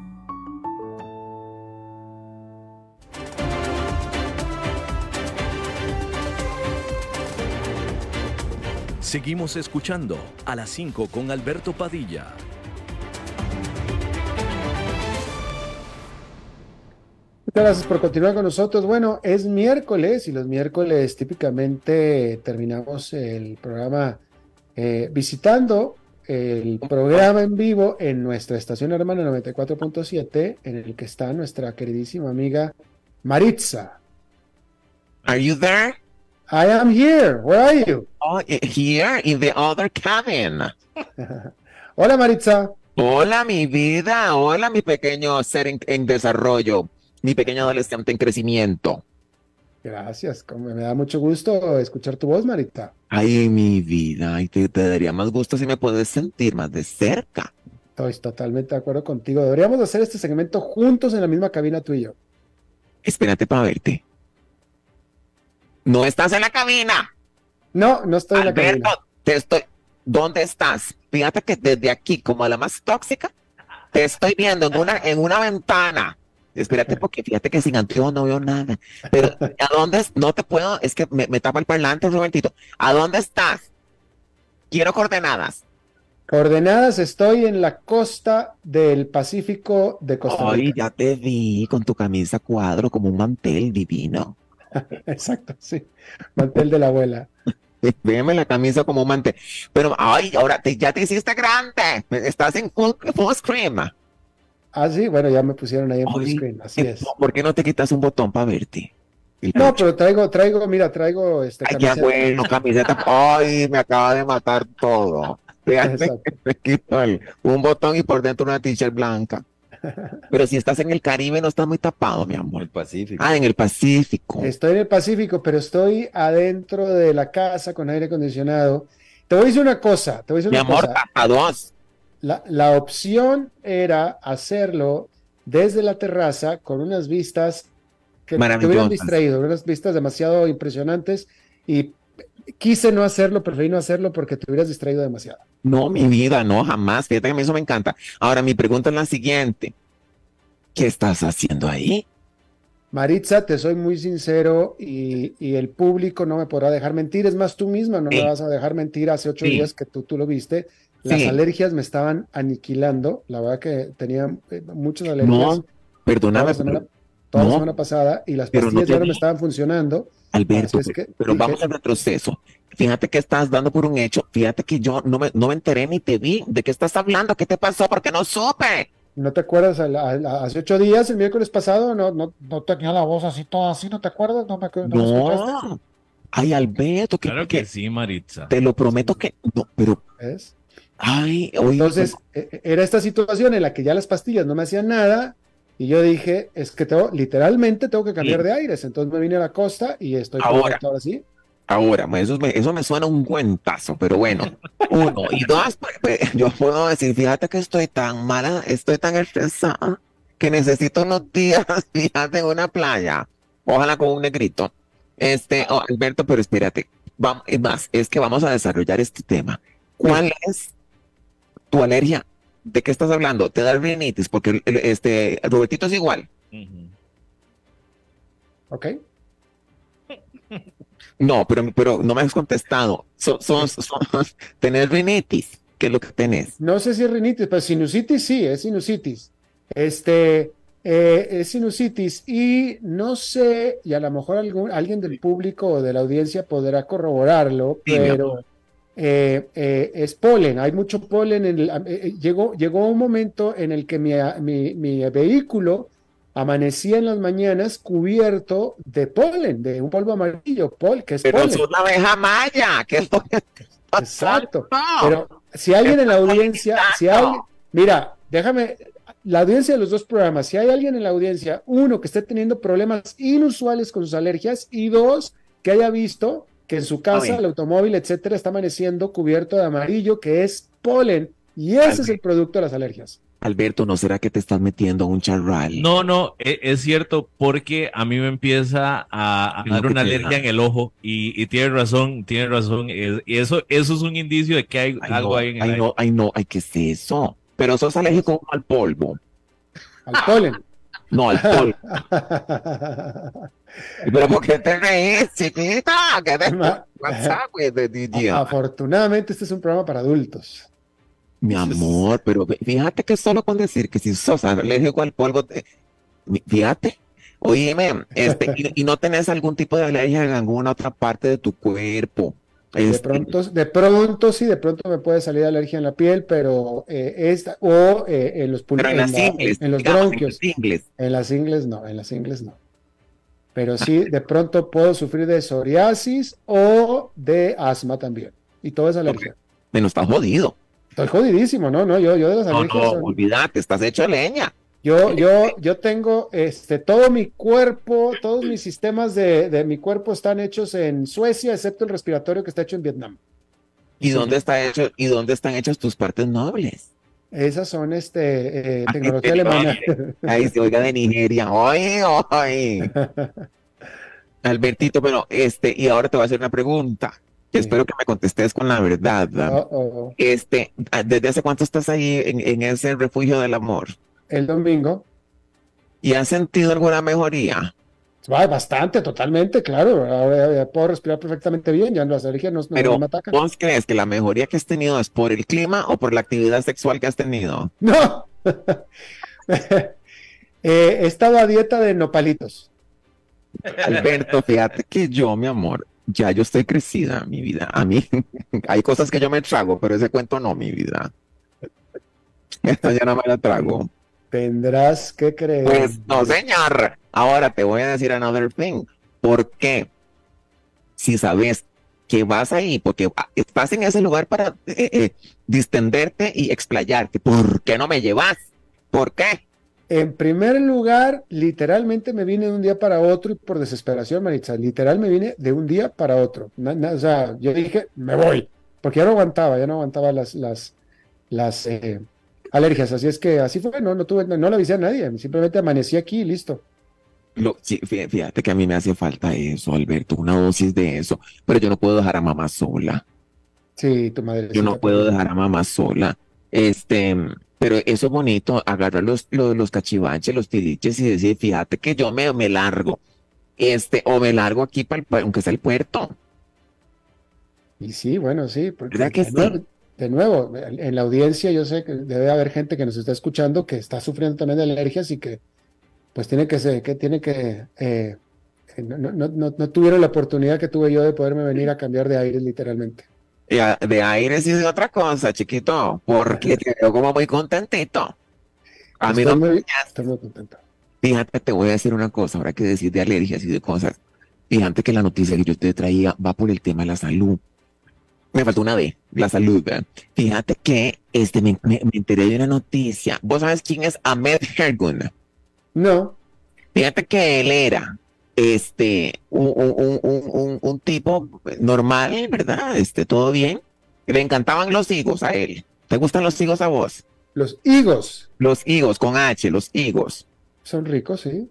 Seguimos escuchando a las 5 con Alberto Padilla. Muchas gracias por continuar con nosotros. Bueno, es miércoles y los miércoles típicamente terminamos el programa eh, visitando el programa en vivo en nuestra estación hermana 94.7 en el que está nuestra queridísima amiga Maritza. Are you there? I am here. Where are you? Oh, here in the other cabin. Hola Maritza. Hola mi vida, hola mi pequeño ser en, en desarrollo, mi pequeño adolescente en crecimiento. Gracias, me da mucho gusto escuchar tu voz, Marita. Ay, mi vida, y te, te daría más gusto si me puedes sentir más de cerca. Estoy totalmente de acuerdo contigo. Deberíamos hacer este segmento juntos en la misma cabina tú y yo. Espérate para verte. No estás en la cabina. No, no estoy en la Alberto, cabina. te estoy. ¿Dónde estás? Fíjate que desde aquí, como la más tóxica, te estoy viendo en una, en una ventana. Espérate, porque fíjate que sin anteojos no veo nada. Pero, ¿a dónde? es? No te puedo, es que me, me tapa el parlante un momentito. ¿A dónde estás? Quiero coordenadas. Coordenadas, estoy en la costa del Pacífico de Costa Ay, Rica. ya te vi con tu camisa cuadro como un mantel divino. Exacto, sí. Mantel de la abuela. Véeme la camisa como mantel. Pero, ay, ahora te, ya te hiciste grande. Estás en full, full screen. Ah, sí, bueno, ya me pusieron ahí en full Ay, screen, así es. ¿Por qué no te quitas un botón para verte? No, pero traigo, traigo, mira, traigo este Ay, camiseta. bueno, camiseta. Ay, me acaba de matar todo. Fíjate Exacto. que me quito el- un botón y por dentro una t-shirt blanca. Pero si estás en el Caribe, no estás muy tapado, mi amor. El Pacífico. Ah, en el Pacífico. Estoy en el Pacífico, pero estoy adentro de la casa con aire acondicionado. Te voy a decir una cosa, te voy a decir Mi una amor, cosa. a dos. La, la opción era hacerlo desde la terraza con unas vistas que te hubieran distraído, unas vistas demasiado impresionantes y quise no hacerlo, preferí no hacerlo porque te hubieras distraído demasiado. No, mi vida, no, jamás. Fíjate que a mí eso me encanta. Ahora, mi pregunta es la siguiente. ¿Qué estás haciendo ahí? Maritza, te soy muy sincero y, y el público no me podrá dejar mentir. Es más, tú misma no Sí. me vas a dejar mentir. Hace ocho Sí. días que tú, tú lo viste, las Sí. alergias me estaban aniquilando. La verdad que tenía eh, muchas alergias. No, toda perdóname, la semana, toda la no. semana pasada y las no pastillas te ya no me estaban funcionando. Alberto, es que pero dije- vamos al retroceso. Fíjate que estás dando por un hecho. Fíjate que yo no me, no me enteré ni te vi. ¿De qué estás hablando? ¿Qué te pasó? Porque no supe. ¿No te acuerdas? A la- a la- hace ocho días, el miércoles pasado, no, no, no tenía la voz así, toda así, ¿no te acuerdas? No me, no me escuchaste. No. Ay, Alberto, que, Claro que sí, Maritza. te lo prometo que no, pero ¿Ves? ay, oye, Entonces, eh, era esta situación en la que ya las pastillas no me hacían nada y yo dije, es que tengo, literalmente tengo que cambiar Sí. de aires. Entonces me vine a la costa y estoy Ahora. ahora sí. ahora, eso me, eso me suena un cuentazo, pero bueno, uno y dos, pues, pues, yo puedo decir, fíjate que estoy tan mala, estoy tan estresada que necesito unos días, fíjate, en una playa, ojalá con un negrito. Este, oh, Alberto, pero espérate, vamos, es más, es que vamos a desarrollar este tema. ¿Cuál es tu alergia? ¿De qué estás hablando? ¿Te da rinitis? Porque el- el- este, Robertito es igual. ¿Ok? No, pero, pero no me has contestado. Son, son, son- tener rinitis. ¿Qué es lo que tenés? No sé si es rinitis, pero sinusitis sí, es sinusitis. Este, eh, es sinusitis y no sé, y a lo mejor algún, alguien del público o de la audiencia podrá corroborarlo, Sí, mi pero eh, eh, es polen, hay mucho polen. En el- eh, eh, llegó, llegó un momento en el que mi, mi- mi vehículo amanecía en las mañanas cubierto de polen, de un polvo amarillo, pol, que es Pero polen. es una abeja maya. ¿Qué es lo que Exacto. Pero si alguien en la audiencia, si alguien, mira, déjame, la audiencia de los dos programas, si hay alguien en la audiencia, uno, que esté teniendo problemas inusuales con sus alergias y dos, que haya visto que en su casa, el automóvil, etcétera, está amaneciendo cubierto de amarillo, que es polen, y ese es el producto de las alergias. Alberto, ¿no será que te estás metiendo a un charral? No, no, e- es, cierto porque a mí me empieza a, a dar una alergia en el ojo y, y tiene razón, tiene razón. es- y eso, eso es un indicio de que hay Ay, algo no, ahí en el ay, aire. no, ay, no, ay, ¿qué es eso? Pero sos alérgico al polvo. Al polen. No, al polvo. Pero ¿por qué te reís, chiquita? ¿Qué de Ma- WhatsApp, güey, de? Afortunadamente, este es un programa para adultos. Mi amor, pero fíjate que solo con decir que si sos alérgico al polvo, te- fíjate, oíme, este, y, y no tenés algún tipo de alergia en alguna otra parte de tu cuerpo. De Este, pronto, de pronto sí, de pronto me puede salir alergia en la piel, pero eh, esta, o eh, en los pero en ingles, los digamos, bronquios. En las ingles no, en las ingles no. Pero sí, de pronto puedo sufrir de psoriasis o de asma también. Y todo es alergia. Menos está jodido. Estoy jodidísimo, ¿no? No, yo, yo de las No, alergias. no, son- olvídate, estás hecho leña. Yo, yo, yo tengo este, todo mi cuerpo, todos mis sistemas de, de mi cuerpo están hechos en Suecia, excepto el respiratorio que está hecho en Vietnam. ¿Y dónde está hecho, y dónde están hechas tus partes nobles? Esas son este, eh, tecnología alemana. Ahí se oiga de Nigeria. Ay, ay. Albertito, pero este, y ahora te voy a hacer una pregunta. Sí. Espero que me contestes con la verdad. Oh. Este, ¿desde hace cuánto estás ahí en, en ese refugio del amor? El domingo. ¿Y has sentido alguna mejoría? Va, bastante, totalmente, claro. Ahora ya puedo respirar perfectamente bien, ya las alergias no, no- Pero, no me atacan. ¿vos crees que la mejoría que has tenido es por el clima o por la actividad sexual que has tenido? No. Eh, he estado a dieta de nopalitos. Alberto, fíjate que yo, mi amor, ya yo estoy crecida, mi vida. A mí hay cosas que yo me trago, pero ese cuento no, mi vida. Esta ya no me la trago. Tendrás que creer. Pues no, señor. Ahora te voy a decir another thing. ¿Por qué? Si sabes que vas ahí, porque ah, estás en ese lugar para eh, eh, distenderte y explayarte, ¿por qué no me llevas? ¿Por qué? En primer lugar, literalmente me vine de un día para otro y por desesperación, Maritza, literal me vine de un día para otro. Na- na- o sea, yo dije, me voy, porque ya no aguantaba, ya no aguantaba las, las, las eh, alergias. Así es que así fue, no, no tuve, no, no le avisé a nadie, simplemente amanecí aquí y listo. Lo- sí, fí- fíjate que a mí me hace falta eso, Alberto, una dosis de eso, pero yo no puedo dejar a mamá sola. Sí, tu madre. Yo no puedo dejar a mamá sola. Este, pero eso es bonito, agarrar los, los, los cachivaches, los tiliches y decir, fíjate que yo me, me largo. Este, o me largo aquí para aunque sea el puerto. Y sí, bueno, sí, porque ¿Verdad que nuevo, de nuevo, en la audiencia yo sé que debe haber gente que nos está escuchando que está sufriendo también de alergias y que pues tiene que ser, que tiene que eh, no, no, no, no tuvieron la oportunidad que tuve yo de poderme venir a cambiar de aire literalmente. De aire sí es otra cosa, chiquito, porque te veo como muy contentito. A mí Estoy no, muy, estoy muy contento. fíjate, te voy a decir una cosa, ahora que decir de alergias y de cosas. Fíjate que la noticia que yo te traía va por el tema de la salud. Me faltó una D, la salud. ¿verdad? Fíjate que este, me, me- me enteré de una noticia. ¿Vos sabes quién es Ahmed Hergun? No, Fíjate que él era este un, un- un- un- un- un tipo normal, ¿verdad? Este, todo bien. Le encantaban los higos a él. ¿Te gustan los higos a vos? los higos Los higos con H, los higos. son ricos, sí.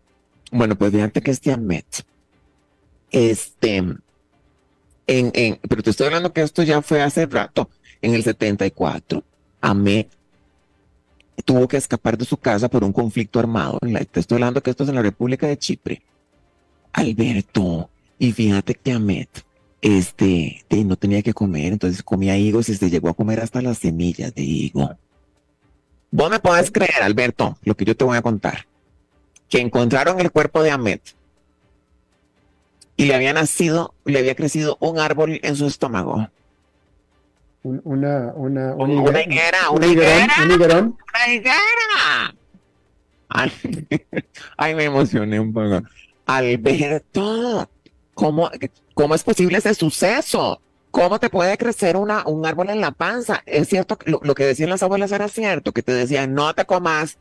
Bueno, pues fíjate que este Ahmed, este, pero te estoy hablando que esto ya fue hace rato, en el 74, Ahmed tuvo que escapar de su casa por un conflicto armado. Te estoy hablando que esto es en la República de Chipre. Alberto, y fíjate que Ahmed este, no tenía que comer, entonces comía higos y se llegó a comer hasta las semillas de higo. Vos me podés creer, Alberto, lo que yo te voy a contar, que encontraron el cuerpo de Ahmed y le había nacido, le había crecido un árbol en su estómago. Un- una, una, un Una higuera- higuera, un una higuera. un higuerón. ¡Una higuera! Ay, ay, me emocioné un poco. Alberto, ¿cómo, cómo es posible ese suceso? ¿Cómo te puede crecer una, un árbol en la panza? Es cierto, que lo, lo que decían las abuelas era cierto, que te decían, no te comas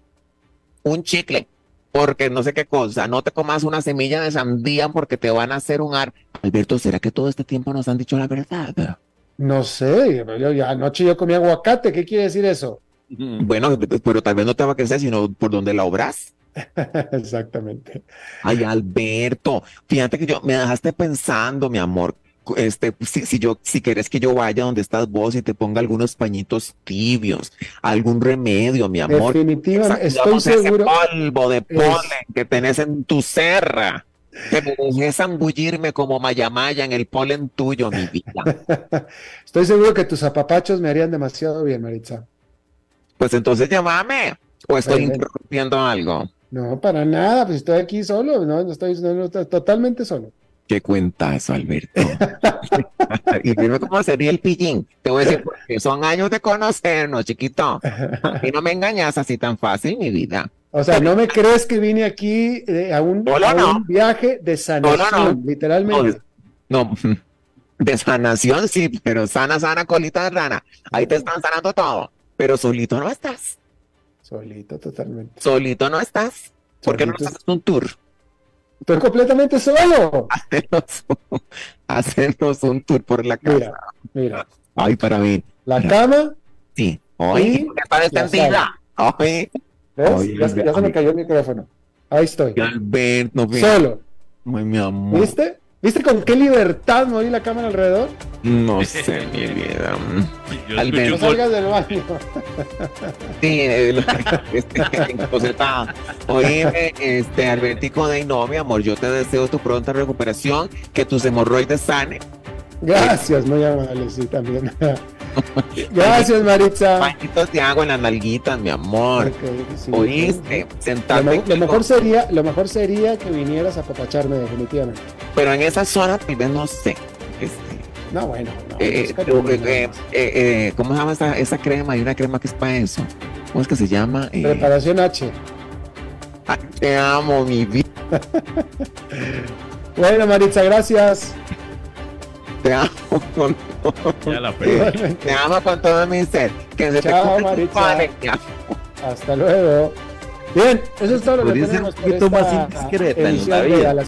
un chicle, porque no sé qué cosa, no te comas una semilla de sandía porque te van a hacer un árbol. Alberto, ¿será que todo este tiempo nos han dicho la verdad? No sé, yo, yo- anoche yo comí aguacate, ¿qué quiere decir eso? Bueno, pero tal vez no te va a crecer, sino por donde la obras. Exactamente. Ay, Alberto, fíjate que yo me dejaste pensando, mi amor. Este, si, si yo, si quieres que yo vaya donde estás vos y te ponga algunos pañitos tibios, algún remedio, mi amor. Definitivamente, estoy Sacudamos ese seguro. polvo de polen que tenés en tu serra. Que me dejes zambullirme como mayamaya en el polen tuyo, mi vida. Estoy seguro que tus apapachos me harían demasiado bien, Maritza. Pues entonces llámame. O estoy interrumpiendo algo. No, para nada, pues estoy aquí solo, no, no estoy, no, no, estoy totalmente solo. ¿Qué cuenta eso, Alberto? y dime cómo sería el pillín. Te voy a decir, porque son años de conocernos, chiquito. Y no me engañas así tan fácil, mi vida. O sea, ¿no me crees que vine aquí eh, a, un, a no. un viaje de sanación, No, no, no. literalmente? No, de sanación sí, pero sana, sana, colita de rana. Ahí te están sanando todo. Pero solito no estás. Solito, totalmente. Solito no estás. ¿Por qué no haces un tour? Estoy completamente solo. Hacernos, hacernos un tour por la casa. Mira, mira, Ay, para mí. la cama, Sí. Ay, está extendida. Ay, ¿ves? Ya, se- ya se me ay. cayó el micrófono. Ahí estoy, Alberto, mira. solo. Ay, mi amor. ¿Viste? ¿Viste con qué libertad moví la cámara alrededor? No sé, mi vida. Un gol. salgas del baño. Sí, eh, lo- este, encoseta. Oíme, este, Albertico de no, mi amor, yo te deseo tu pronta recuperación, que tus hemorroides sanen. Gracias, muy amable, sí, también. Gracias, Maritza. Pañitos de agua en las nalguitas, mi amor. Ok, sí. Oíste, Lo, me- lo mejor sería, lo mejor sería que vinieras a papacharme definitivamente. Pero en esa zona, tal vez no sé. Este, No, bueno, no, eh, eh, eh, ¿Cómo se llama esa, esa crema? Hay una crema que es para eso. ¿Cómo es que se llama? Preparación H. ay, te amo, mi vida. Bueno, Maritza, gracias. Te amo con Ya la. Te amo con todo mi ser. Que se te Chao, cumpla tu Maritza. Hasta luego. Bien, eso es todo lo que tenemos un por poquito más indiscreta en la vida.